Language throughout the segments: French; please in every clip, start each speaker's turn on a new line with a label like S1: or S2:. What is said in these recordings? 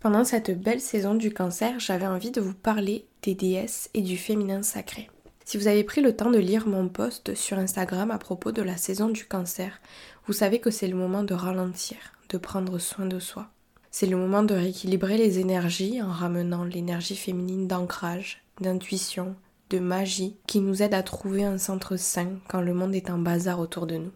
S1: Pendant cette belle saison du cancer, j'avais envie de vous parler des déesses et du féminin sacré. Si vous avez pris le temps de lire mon post sur Instagram à propos de la saison du cancer, vous savez que c'est le moment de ralentir, de prendre soin de soi. C'est le moment de rééquilibrer les énergies en ramenant l'énergie féminine d'ancrage, d'intuition, de magie qui nous aide à trouver un centre sain quand le monde est en bazar autour de nous.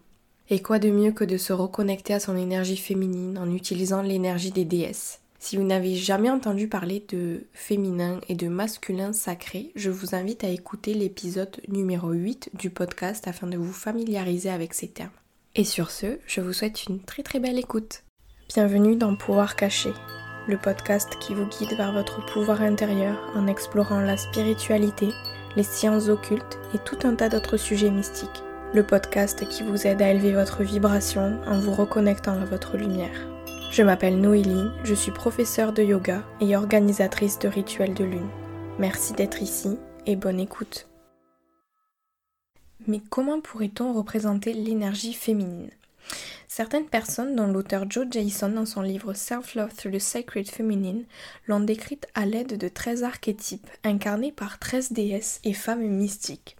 S1: Et quoi de mieux que de se reconnecter à son énergie féminine en utilisant l'énergie des déesses? Si vous n'avez jamais entendu parler de féminin et de masculin sacré, je vous invite à écouter l'épisode numéro 8 du podcast afin de vous familiariser avec ces termes. Et sur ce, je vous souhaite une très très belle écoute. Bienvenue dans Pouvoir caché, le podcast qui vous guide vers votre pouvoir intérieur en explorant la spiritualité, les sciences occultes et tout un tas d'autres sujets mystiques. Le podcast qui vous aide à élever votre vibration en vous reconnectant à votre lumière. Je m'appelle Noélie, je suis professeure de yoga et organisatrice de rituels de lune. Merci d'être ici et bonne écoute. Mais comment pourrait-on représenter l'énergie féminine? Certaines personnes, dont l'auteur Joe Jason dans son livre Self-Love Through the Sacred Feminine, l'ont décrite à l'aide de 13 archétypes incarnés par 13 déesses et femmes mystiques.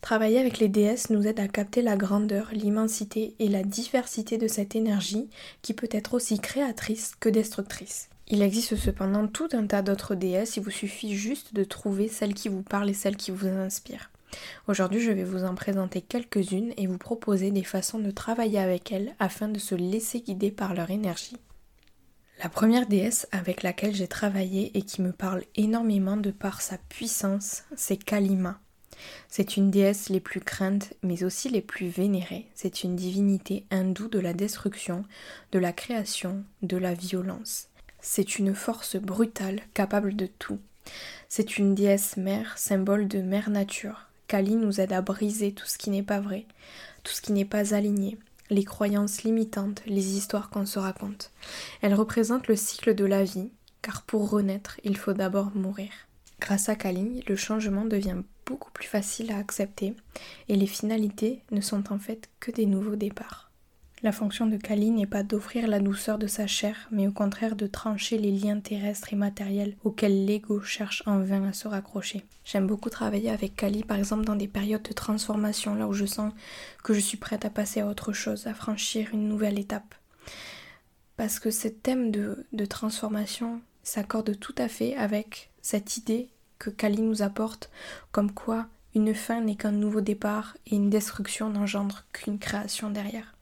S1: Travailler avec les déesses nous aide à capter la grandeur, l'immensité et la diversité de cette énergie qui peut être aussi créatrice que destructrice. Il existe cependant tout un tas d'autres déesses, il vous suffit juste de trouver celle qui vous parle et celle qui vous inspire. Aujourd'hui, je vais vous en présenter quelques-unes et vous proposer des façons de travailler avec elles afin de se laisser guider par leur énergie. La première déesse avec laquelle j'ai travaillé et qui me parle énormément de par sa puissance, c'est Kalima. C'est une déesse les plus craintes, mais aussi les plus vénérées. C'est une divinité hindoue de la destruction, de la création, de la violence. C'est une force brutale, capable de tout. C'est une déesse mère, symbole de mère nature. Kali nous aide à briser tout ce qui n'est pas vrai, tout ce qui n'est pas aligné, les croyances limitantes, les histoires qu'on se raconte. Elle représente le cycle de la vie, car pour renaître, il faut d'abord mourir. Grâce à Kali, le changement devient beaucoup plus facile à accepter et les finalités ne sont en fait que des nouveaux départs. La fonction de Kali n'est pas d'offrir la douceur de sa chair, mais au contraire de trancher les liens terrestres et matériels auxquels l'ego cherche en vain à se raccrocher. J'aime beaucoup travailler avec Kali, par exemple dans des périodes de transformation, là où je sens que je suis prête à passer à autre chose, à franchir une nouvelle étape. Parce que ce thème de, de transformation s'accorde tout à fait avec cette idée que Kali nous apporte, comme quoi une fin n'est qu'un nouveau départ et une destruction n'engendre qu'une création derrière.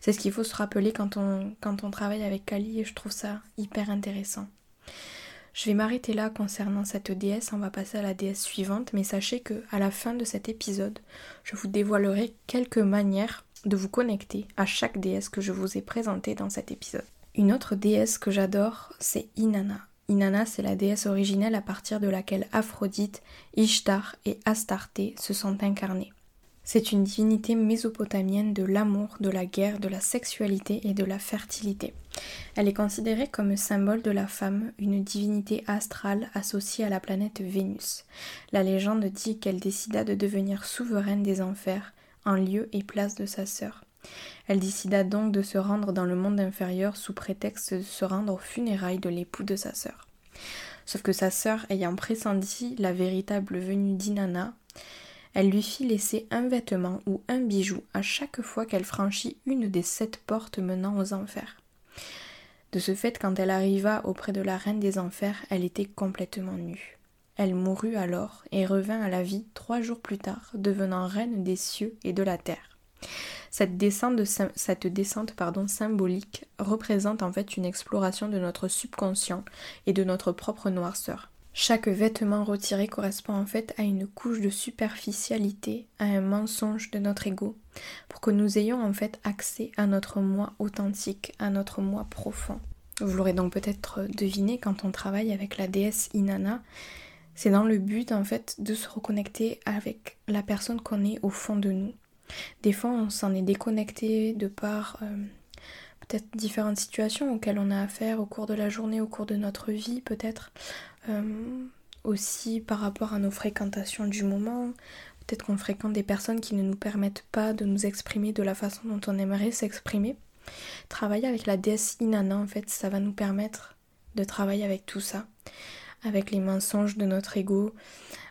S1: C'est ce qu'il faut se rappeler quand on, travaille avec Kali et je trouve ça hyper intéressant. Je vais m'arrêter là concernant cette déesse, on va passer à la déesse suivante, mais sachez que à la fin de cet épisode, je vous dévoilerai quelques manières de vous connecter à chaque déesse que je vous ai présentée dans cet épisode. Une autre déesse que j'adore, c'est Inanna. Inanna, c'est la déesse originelle à partir de laquelle Aphrodite, Ishtar et Astarté se sont incarnées. C'est une divinité mésopotamienne de l'amour, de la guerre, de la sexualité et de la fertilité. Elle est considérée comme symbole de la femme, une divinité astrale associée à la planète Vénus. La légende dit qu'elle décida de devenir souveraine des enfers, en lieu et place de sa sœur. Elle décida donc de se rendre dans le monde inférieur sous prétexte de se rendre aux funérailles de l'époux de sa sœur. Sauf que sa sœur ayant pressenti la véritable venue d'Inanna, elle lui fit laisser un vêtement ou un bijou à chaque fois qu'elle franchit une des sept portes menant aux enfers. De ce fait, quand elle arriva auprès de la reine des enfers, elle était complètement nue. Elle mourut alors et revint à la vie trois jours plus tard, devenant reine des cieux et de la terre. Cette descente, cette symbolique représente en fait une exploration de notre subconscient et de notre propre noirceur. Chaque vêtement retiré correspond en fait à une couche de superficialité, à un mensonge de notre ego, pour que nous ayons en fait accès à notre moi authentique, à notre moi profond. Vous l'aurez donc peut-être deviné quand on travaille avec la déesse Inanna, c'est dans le but en fait de se reconnecter avec la personne qu'on est au fond de nous, des fois, on s'en est déconnecté de par euh, peut-être différentes situations auxquelles on a affaire au cours de la journée, au cours de notre vie, peut-être. Euh, aussi par rapport à nos fréquentations du moment. Peut-être qu'on fréquente des personnes qui ne nous permettent pas de nous exprimer de la façon dont on aimerait s'exprimer. Travailler avec la déesse Inanna, en fait, ça va nous permettre de travailler avec tout ça, avec les mensonges de notre ego,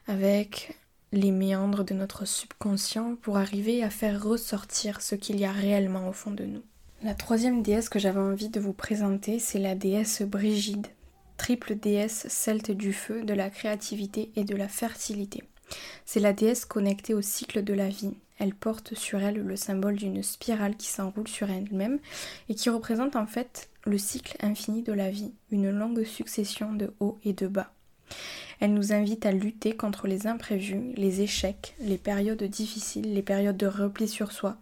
S1: avec les méandres de notre subconscient pour arriver à faire ressortir ce qu'il y a réellement au fond de nous. La troisième déesse que j'avais envie de vous présenter, c'est la déesse Brigide, triple déesse celte du feu, de la créativité et de la fertilité. C'est la déesse connectée au cycle de la vie. Elle porte sur elle le symbole d'une spirale qui s'enroule sur elle-même et qui représente en fait le cycle infini de la vie, une longue succession de hauts et de bas. Elle nous invite à lutter contre les imprévus, les échecs, les périodes difficiles, les périodes de repli sur soi,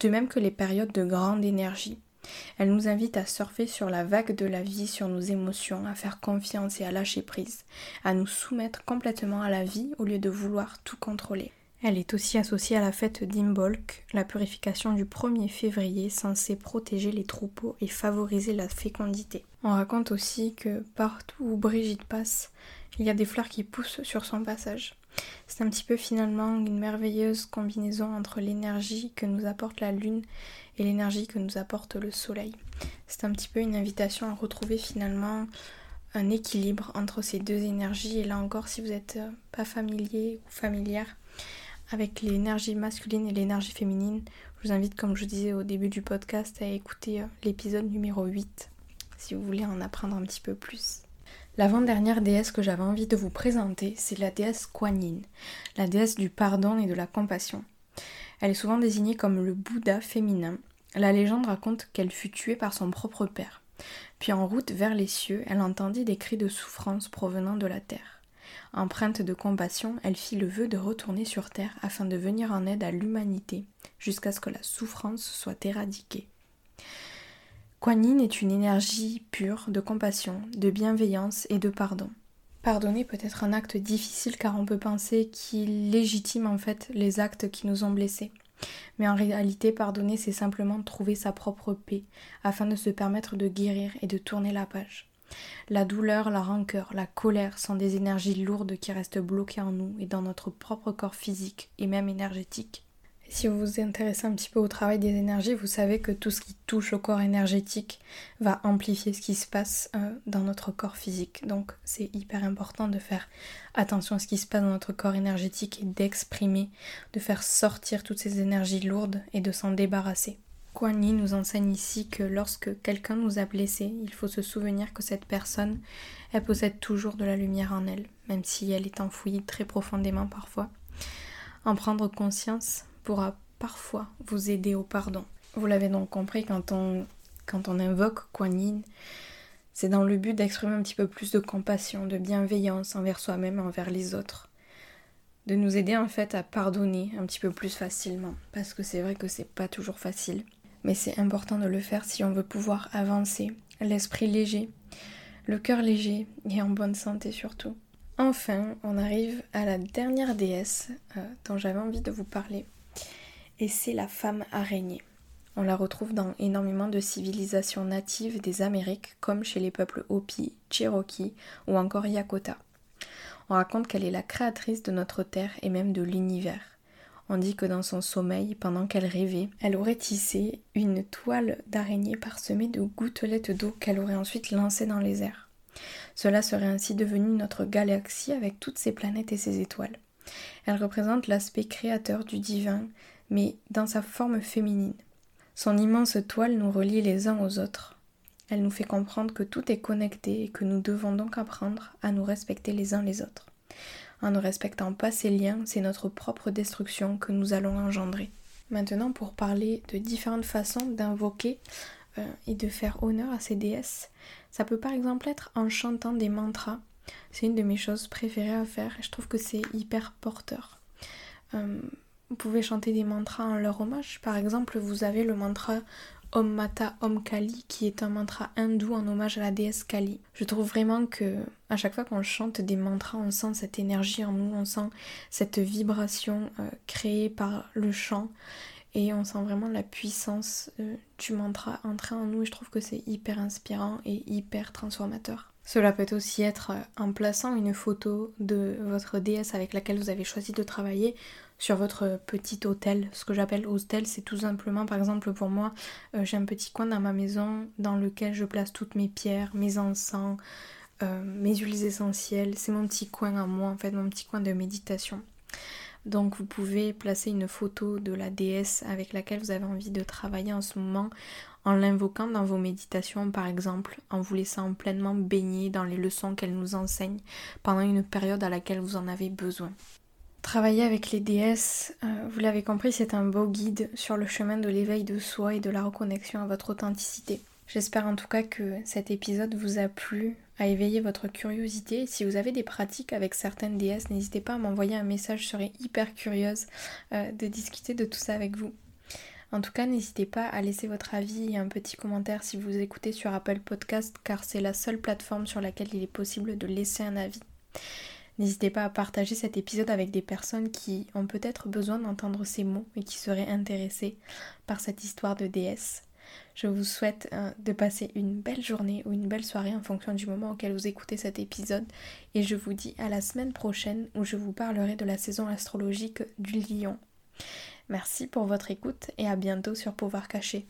S1: de même que les périodes de grande énergie. Elle nous invite à surfer sur la vague de la vie, sur nos émotions, à faire confiance et à lâcher prise, à nous soumettre complètement à la vie au lieu de vouloir tout contrôler. Elle est aussi associée à la fête d'Imbolc, la purification du 1er février censée protéger les troupeaux et favoriser la fécondité. On raconte aussi que partout où Brigitte passe, il y a des fleurs qui poussent sur son passage. C'est un petit peu finalement une merveilleuse combinaison entre l'énergie que nous apporte la lune et l'énergie que nous apporte le soleil. C'est un petit peu une invitation à retrouver finalement un équilibre entre ces deux énergies. Et là encore, si vous n'êtes euh, pas familier ou familière avec l'énergie masculine et l'énergie féminine, je vous invite, comme je disais au début du podcast, à écouter euh, l'épisode numéro 8 si vous voulez en apprendre un petit peu plus. L'avant-dernière déesse que j'avais envie de vous présenter, c'est la déesse Kuan Yin, la déesse du pardon et de la compassion. Elle est souvent désignée comme le Bouddha féminin. La légende raconte qu'elle fut tuée par son propre père. Puis en route vers les cieux, elle entendit des cris de souffrance provenant de la terre. Empreinte de compassion, elle fit le vœu de retourner sur terre afin de venir en aide à l'humanité jusqu'à ce que la souffrance soit éradiquée. Kuan est une énergie pure de compassion, de bienveillance et de pardon. Pardonner peut être un acte difficile car on peut penser qu'il légitime en fait les actes qui nous ont blessés. Mais en réalité, pardonner, c'est simplement trouver sa propre paix afin de se permettre de guérir et de tourner la page. La douleur, la rancœur, la colère sont des énergies lourdes qui restent bloquées en nous et dans notre propre corps physique et même énergétique. Si vous vous intéressez un petit peu au travail des énergies, vous savez que tout ce qui touche au corps énergétique va amplifier ce qui se passe euh, dans notre corps physique. Donc c'est hyper important de faire attention à ce qui se passe dans notre corps énergétique et d'exprimer, de faire sortir toutes ces énergies lourdes et de s'en débarrasser. Kuan Yin nous enseigne ici que lorsque quelqu'un nous a blessés, il faut se souvenir que cette personne, elle possède toujours de la lumière en elle, même si elle est enfouie très profondément parfois. En prendre conscience pourra parfois vous aider au pardon. Vous l'avez donc compris, quand on, quand invoque Kuan Yin, c'est dans le but d'exprimer un petit peu plus de compassion, de bienveillance envers soi-même envers les autres. De nous aider en fait à pardonner un petit peu plus facilement. Parce que c'est vrai que c'est pas toujours facile. Mais c'est important de le faire si on veut pouvoir avancer. L'esprit léger, le cœur léger et en bonne santé surtout. Enfin, on arrive à la dernière déesse euh, dont j'avais envie de vous parler et c'est la femme araignée. On la retrouve dans énormément de civilisations natives des Amériques, comme chez les peuples Hopi, Cherokee ou encore Yakota. On raconte qu'elle est la créatrice de notre terre et même de l'univers. On que dans son sommeil, pendant qu'elle rêvait, elle aurait tissé une toile d'araignée parsemée de gouttelettes d'eau qu'elle aurait ensuite lancée dans les airs. Cela serait ainsi devenu notre galaxie avec toutes ses planètes et ses étoiles. Elle représente l'aspect créateur du divin, mais dans sa forme féminine. Son immense toile nous relie les uns aux autres. Elle nous fait comprendre que tout est connecté et que nous devons donc apprendre à nous respecter les uns les autres. En ne respectant pas ces liens, c'est notre propre destruction que nous allons engendrer. Maintenant, pour parler de différentes façons d'invoquer euh, et de faire honneur à ces déesses, ça peut par exemple être en chantant des mantras. C'est une de mes choses préférées à faire et je trouve que c'est hyper porteur. Euh, vous pouvez chanter des mantras en leur hommage. Par exemple, vous avez le mantra Om Mata Om Kali qui est un mantra hindou en hommage à la déesse Kali. Je trouve vraiment que à chaque fois qu'on chante des mantras, on sent cette énergie en nous, on sent cette vibration euh, créée par le chant et on sent vraiment la puissance euh, du mantra entrer en nous je trouve que c'est hyper inspirant et hyper transformateur. Cela peut aussi être euh, en plaçant une photo de votre déesse avec laquelle vous avez choisi de travailler sur votre petit hôtel. Ce que j'appelle hôtel, c'est tout simplement, par exemple pour moi, euh, j'ai un petit coin dans ma maison dans lequel je place toutes mes pierres, mes encens, mes huiles essentielles. C'est mon petit coin à moi, en fait, mon petit coin de méditation. Donc vous pouvez placer une photo de la déesse avec laquelle vous avez envie de travailler en ce moment en l'invoquant dans vos méditations par exemple, en vous laissant pleinement baigner dans les leçons qu'elle nous enseigne pendant une période à laquelle vous en avez besoin. Travailler avec les déesses, euh, vous l'avez compris, c'est un beau guide sur le chemin de l'éveil de soi et de la reconnexion à votre authenticité. J'espère en tout cas que cet épisode vous a plu, à éveiller votre curiosité. Si vous avez des pratiques avec certaines déesses, n'hésitez pas à m'envoyer un message, je serais hyper curieuse euh, de discuter de tout ça avec vous. En tout cas, n'hésitez pas à laisser votre avis et un petit commentaire si vous écoutez sur Apple Podcast car c'est la seule plateforme sur laquelle il est possible de laisser un avis. N'hésitez pas à partager cet épisode avec des personnes qui ont peut-être besoin d'entendre ces mots et qui seraient intéressées par cette histoire de déesse. Je vous souhaite euh, de passer une belle journée ou une belle soirée en fonction du moment auquel vous écoutez cet épisode et je vous dis à la semaine prochaine où je vous parlerai de la saison astrologique du lion. Merci pour votre écoute et à bientôt sur Pouvoir Caché.